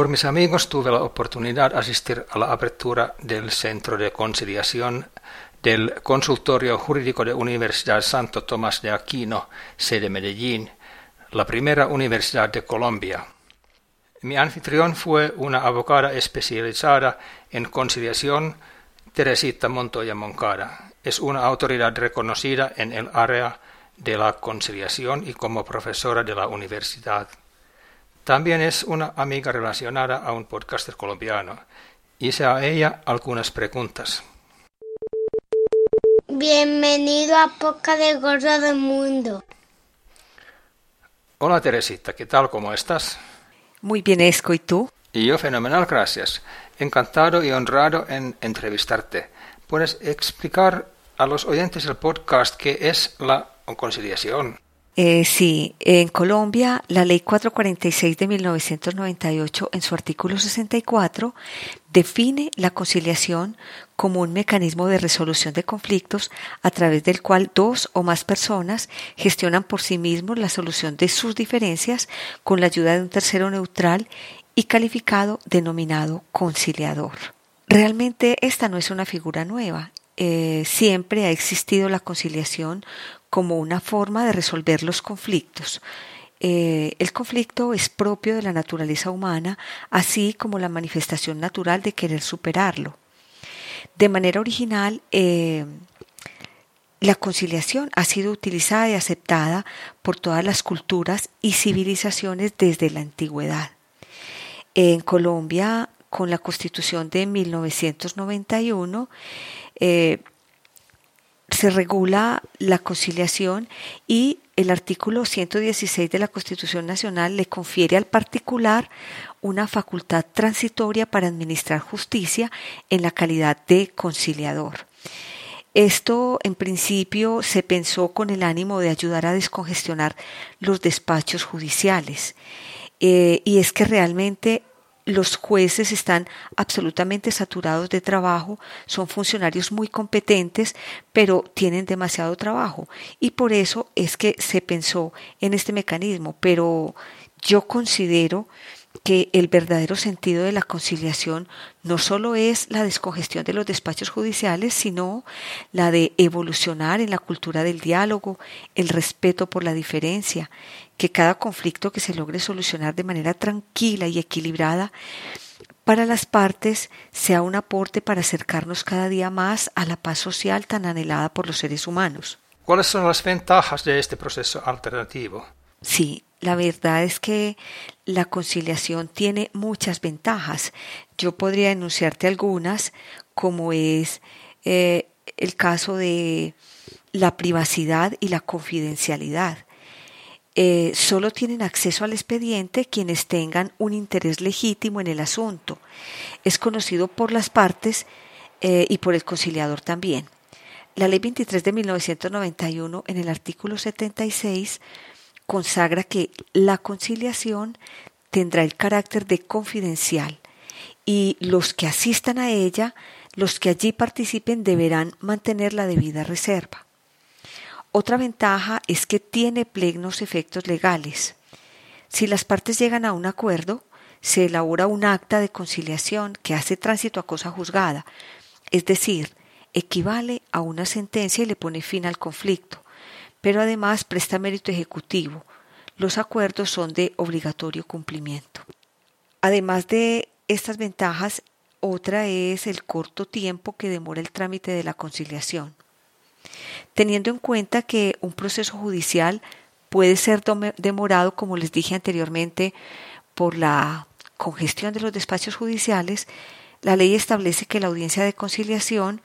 Por mis amigos tuve la oportunidad de asistir a la apertura del Centro de Conciliación del Consultorio Jurídico de Universidad Santo Tomás de Aquino, sede Medellín, la primera universidad de Colombia. Mi anfitrión fue una abogada especializada en conciliación, Teresita Montoya Moncada. Es una autoridad reconocida en el área de la conciliación y como profesora de la universidad. También es una amiga relacionada a un podcaster colombiano. Hice a ella algunas preguntas. Bienvenido a Poca de Gordo del Mundo. Hola Teresita, ¿qué tal? ¿Cómo estás? Muy bien, Esco, ¿y tú? Y yo fenomenal, gracias. Encantado y honrado en entrevistarte. ¿Puedes explicar a los oyentes del podcast qué es la conciliación? Eh, sí, en Colombia la Ley 446 de 1998 en su artículo 64 define la conciliación como un mecanismo de resolución de conflictos a través del cual dos o más personas gestionan por sí mismos la solución de sus diferencias con la ayuda de un tercero neutral y calificado denominado conciliador. Realmente esta no es una figura nueva. Eh, siempre ha existido la conciliación como una forma de resolver los conflictos. Eh, el conflicto es propio de la naturaleza humana, así como la manifestación natural de querer superarlo. De manera original, eh, la conciliación ha sido utilizada y aceptada por todas las culturas y civilizaciones desde la antigüedad. En Colombia, con la Constitución de 1991, se regula la conciliación y el artículo 116 de la Constitución Nacional le confiere al particular una facultad transitoria para administrar justicia en la calidad de conciliador. Esto en principio se pensó con el ánimo de ayudar a descongestionar los despachos judiciales. Eh, y es que realmente los jueces están absolutamente saturados de trabajo, son funcionarios muy competentes, pero tienen demasiado trabajo. Y por eso es que se pensó en este mecanismo. Pero yo considero que el verdadero sentido de la conciliación no solo es la descongestión de los despachos judiciales, sino la de evolucionar en la cultura del diálogo, el respeto por la diferencia, que cada conflicto que se logre solucionar de manera tranquila y equilibrada para las partes sea un aporte para acercarnos cada día más a la paz social tan anhelada por los seres humanos. ¿Cuáles son las ventajas de este proceso alternativo? Sí, la verdad es que la conciliación tiene muchas ventajas. Yo podría enunciarte algunas, como es eh, el caso de la privacidad y la confidencialidad. Eh, solo tienen acceso al expediente quienes tengan un interés legítimo en el asunto. Es conocido por las partes eh, y por el conciliador también. La Ley 23 de 1991, en el artículo 76, consagra que la conciliación tendrá el carácter de confidencial y los que asistan a ella, los que allí participen, deberán mantener la debida reserva. Otra ventaja es que tiene plenos efectos legales. Si las partes llegan a un acuerdo, se elabora un acta de conciliación que hace tránsito a cosa juzgada, es decir, equivale a una sentencia y le pone fin al conflicto, pero además presta mérito ejecutivo. Los acuerdos son de obligatorio cumplimiento. Además de estas ventajas, otra es el corto tiempo que demora el trámite de la conciliación. Teniendo en cuenta que un proceso judicial puede ser demorado, como les dije anteriormente, por la congestión de los despachos judiciales, la ley establece que la audiencia de conciliación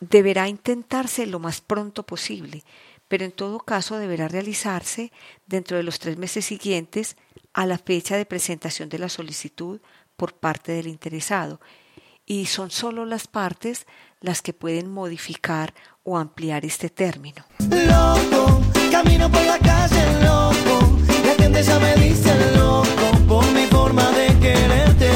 deberá intentarse lo más pronto posible, pero en todo caso deberá realizarse dentro de los tres meses siguientes a la fecha de presentación de la solicitud por parte del interesado. Y son solo las partes las que pueden modificar o ampliar este término. Loco, camino por la calle loco, la gente ya me dice loco por mi forma de quererte.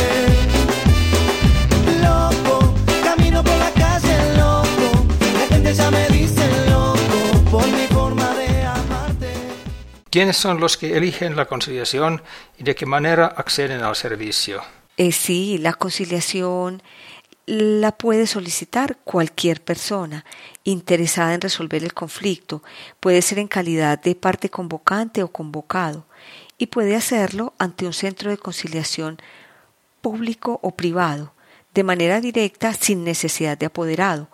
Loco, camino por la calle loco, la gente ya me dice loco por mi forma de amarte. ¿Quiénes son los que eligen la conciliación y de qué manera acceden al servicio? Eh, sí, la conciliación la puede solicitar cualquier persona interesada en resolver el conflicto. Puede ser en calidad de parte convocante o convocado y puede hacerlo ante un centro de conciliación público o privado, de manera directa sin necesidad de apoderado.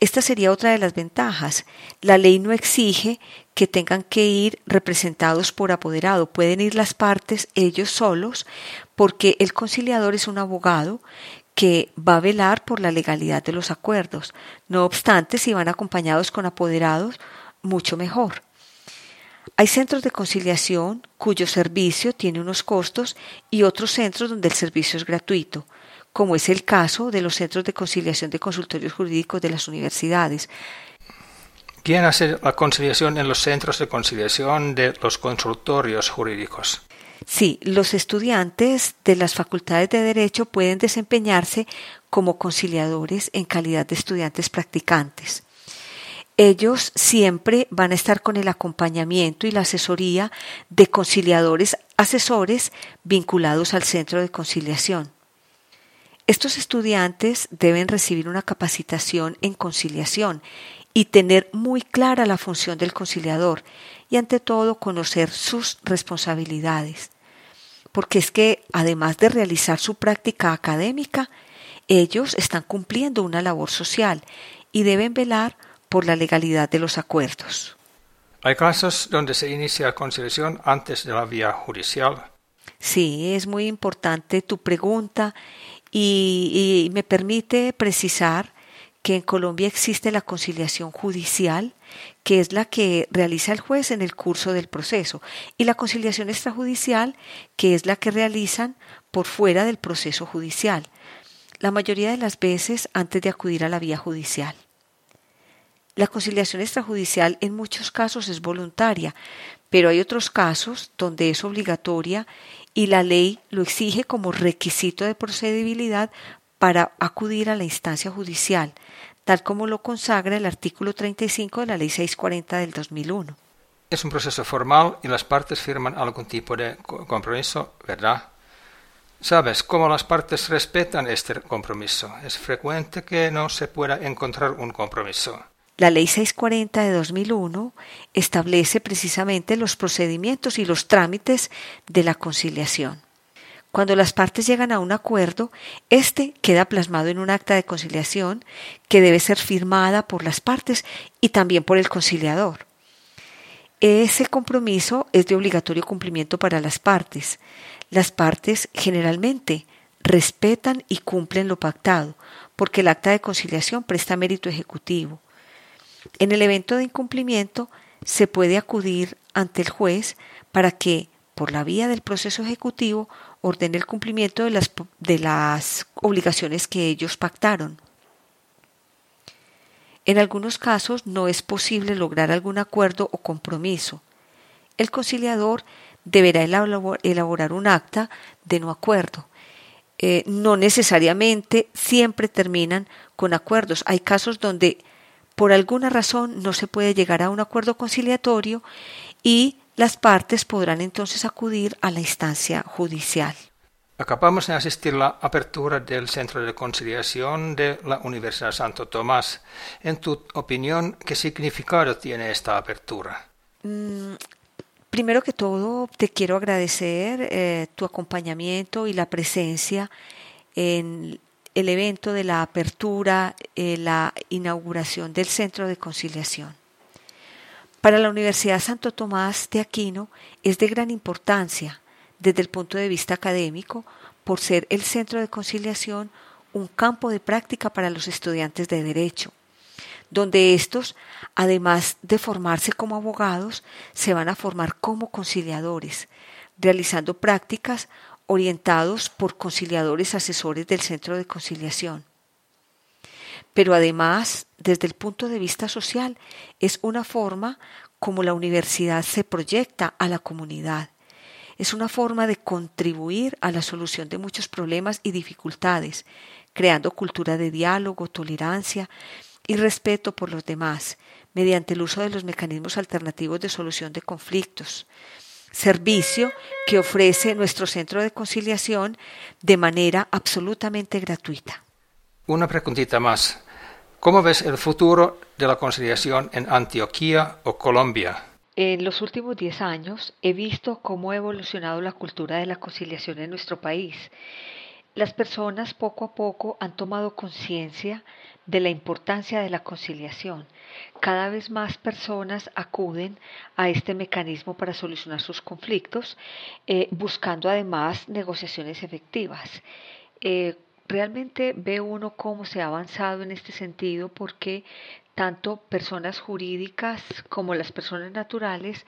Esta sería otra de las ventajas. La ley no exige que tengan que ir representados por apoderado. Pueden ir las partes ellos solos porque el conciliador es un abogado que va a velar por la legalidad de los acuerdos. No obstante, si van acompañados con apoderados, mucho mejor. Hay centros de conciliación cuyo servicio tiene unos costos y otros centros donde el servicio es gratuito como es el caso de los centros de conciliación de consultorios jurídicos de las universidades. ¿Quién hace la conciliación en los centros de conciliación de los consultorios jurídicos? Sí, los estudiantes de las facultades de Derecho pueden desempeñarse como conciliadores en calidad de estudiantes practicantes. Ellos siempre van a estar con el acompañamiento y la asesoría de conciliadores asesores vinculados al centro de conciliación. Estos estudiantes deben recibir una capacitación en conciliación y tener muy clara la función del conciliador y ante todo conocer sus responsabilidades. Porque es que además de realizar su práctica académica, ellos están cumpliendo una labor social y deben velar por la legalidad de los acuerdos. Hay casos donde se inicia conciliación antes de la vía judicial. Sí, es muy importante tu pregunta y, me permite precisar que en Colombia existe la conciliación judicial, que es la que realiza el juez en el curso del proceso, y la conciliación extrajudicial, que es la que realizan por fuera del proceso judicial, la mayoría de las veces antes de acudir a la vía judicial. La conciliación extrajudicial en muchos casos es voluntaria, pero hay otros casos donde es obligatoria y la ley lo exige como requisito de procedibilidad para acudir a la instancia judicial, tal como lo consagra el artículo 35 de la Ley 640 del 2001. Es un proceso formal y las partes firman algún tipo de compromiso, ¿verdad? ¿Sabes cómo las partes respetan este compromiso? Es frecuente que no se pueda encontrar un compromiso. La Ley 640 de 2001 establece precisamente los procedimientos y los trámites de la conciliación. Cuando las partes llegan a un acuerdo, éste queda plasmado en un acta de conciliación que debe ser firmada por las partes y también por el conciliador. Ese compromiso es de obligatorio cumplimiento para las partes. Las partes generalmente respetan y cumplen lo pactado, porque el acta de conciliación presta mérito ejecutivo. En el evento de incumplimiento se puede acudir ante el juez para que, por la vía del proceso ejecutivo, ordene el cumplimiento de las, de las obligaciones que ellos pactaron. En algunos casos no es posible lograr algún acuerdo o compromiso. El conciliador deberá elaborar un acta de no acuerdo. Eh, no necesariamente siempre terminan con acuerdos. Hay casos donde por alguna razón no se puede llegar a un acuerdo conciliatorio y las partes podrán entonces acudir a la instancia judicial. Acabamos de asistir a la apertura del Centro de Conciliación de la Universidad Santo Tomás. En tu opinión, ¿qué significado tiene esta apertura? Mm, primero que todo, te quiero agradecer eh, tu acompañamiento y la presencia en el evento de la apertura, eh, la inauguración del Centro de Conciliación. Para la Universidad Santo Tomás de Aquino es de gran importancia desde el punto de vista académico por ser el centro de conciliación un campo de práctica para los estudiantes de derecho, donde estos, además de formarse como abogados, se van a formar como conciliadores, realizando prácticas orientados por conciliadores asesores del Centro de Conciliación. Pero además, desde el punto de vista social, es una forma como la universidad se proyecta a la comunidad. Es una forma de contribuir a la solución de muchos problemas y dificultades, creando cultura de diálogo, tolerancia y respeto por los demás, mediante el uso de los mecanismos alternativos de solución de conflictos, servicio que ofrece nuestro centro de conciliación de manera absolutamente gratuita. Una preguntita más. ¿Cómo ves el futuro de la conciliación en Antioquía o Colombia? En los últimos 10 años he visto cómo ha evolucionado la cultura de la conciliación en nuestro país. Las personas poco a poco han tomado conciencia de la importancia de la conciliación. Cada vez más personas acuden a este mecanismo para solucionar sus conflictos, eh, buscando además negociaciones efectivas. Eh, realmente ve uno cómo se ha avanzado en este sentido porque tanto personas jurídicas como las personas naturales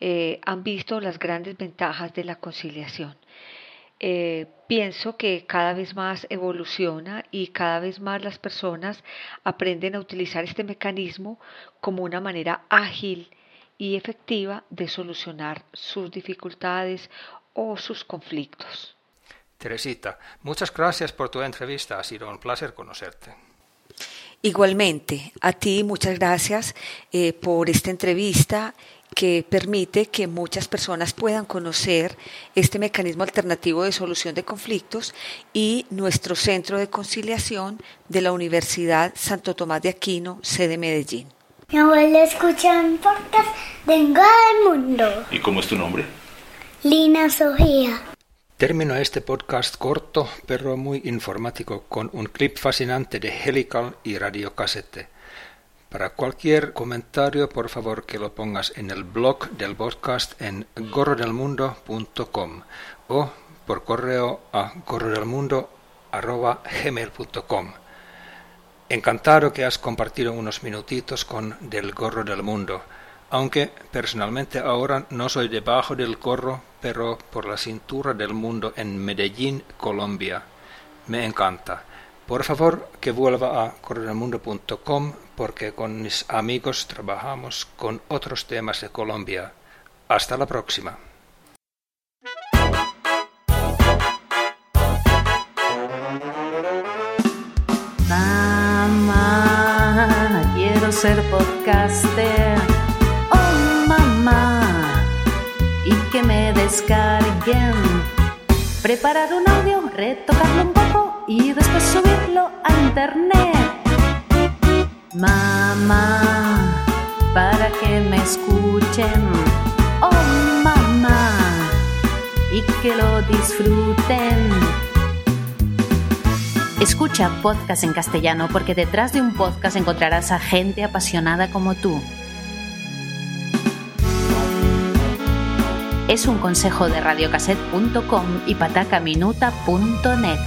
eh, han visto las grandes ventajas de la conciliación. Eh, pienso que cada vez más evoluciona y cada vez más las personas aprenden a utilizar este mecanismo como una manera ágil y efectiva de solucionar sus dificultades o sus conflictos. Teresita, muchas gracias por tu entrevista. Ha sido un placer conocerte. Igualmente, a ti muchas gracias eh, por esta entrevista que permite que muchas personas puedan conocer este mecanismo alternativo de solución de conflictos y nuestro centro de conciliación de la Universidad Santo Tomás de Aquino, sede Medellín. Mi abuela escucha un podcast de del Mundo. ¿Y cómo es tu nombre? Lina Sofía. Termino este podcast corto pero muy informático con un clip fascinante de Helical y Radiocasete. Para cualquier comentario, por favor que lo pongas en el blog del podcast en gorrodelmundo.com o por correo a gorrodelmundo.gmail.com. Encantado que has compartido unos minutitos con Del Gorro del Mundo aunque personalmente ahora no soy debajo del gorro, pero por la cintura del mundo en Medellín, Colombia. Me encanta. Por favor, que vuelva a corrermundo.com porque con mis amigos trabajamos con otros temas de Colombia. Hasta la próxima. Mamá, quiero ser podcaster descarguen. Preparar un audio, retocarlo un poco y después subirlo a internet. Mamá, para que me escuchen. Oh, mamá, y que lo disfruten. Escucha podcast en castellano porque detrás de un podcast encontrarás a gente apasionada como tú. Es un consejo de radiocassette.com y patacaminuta.net.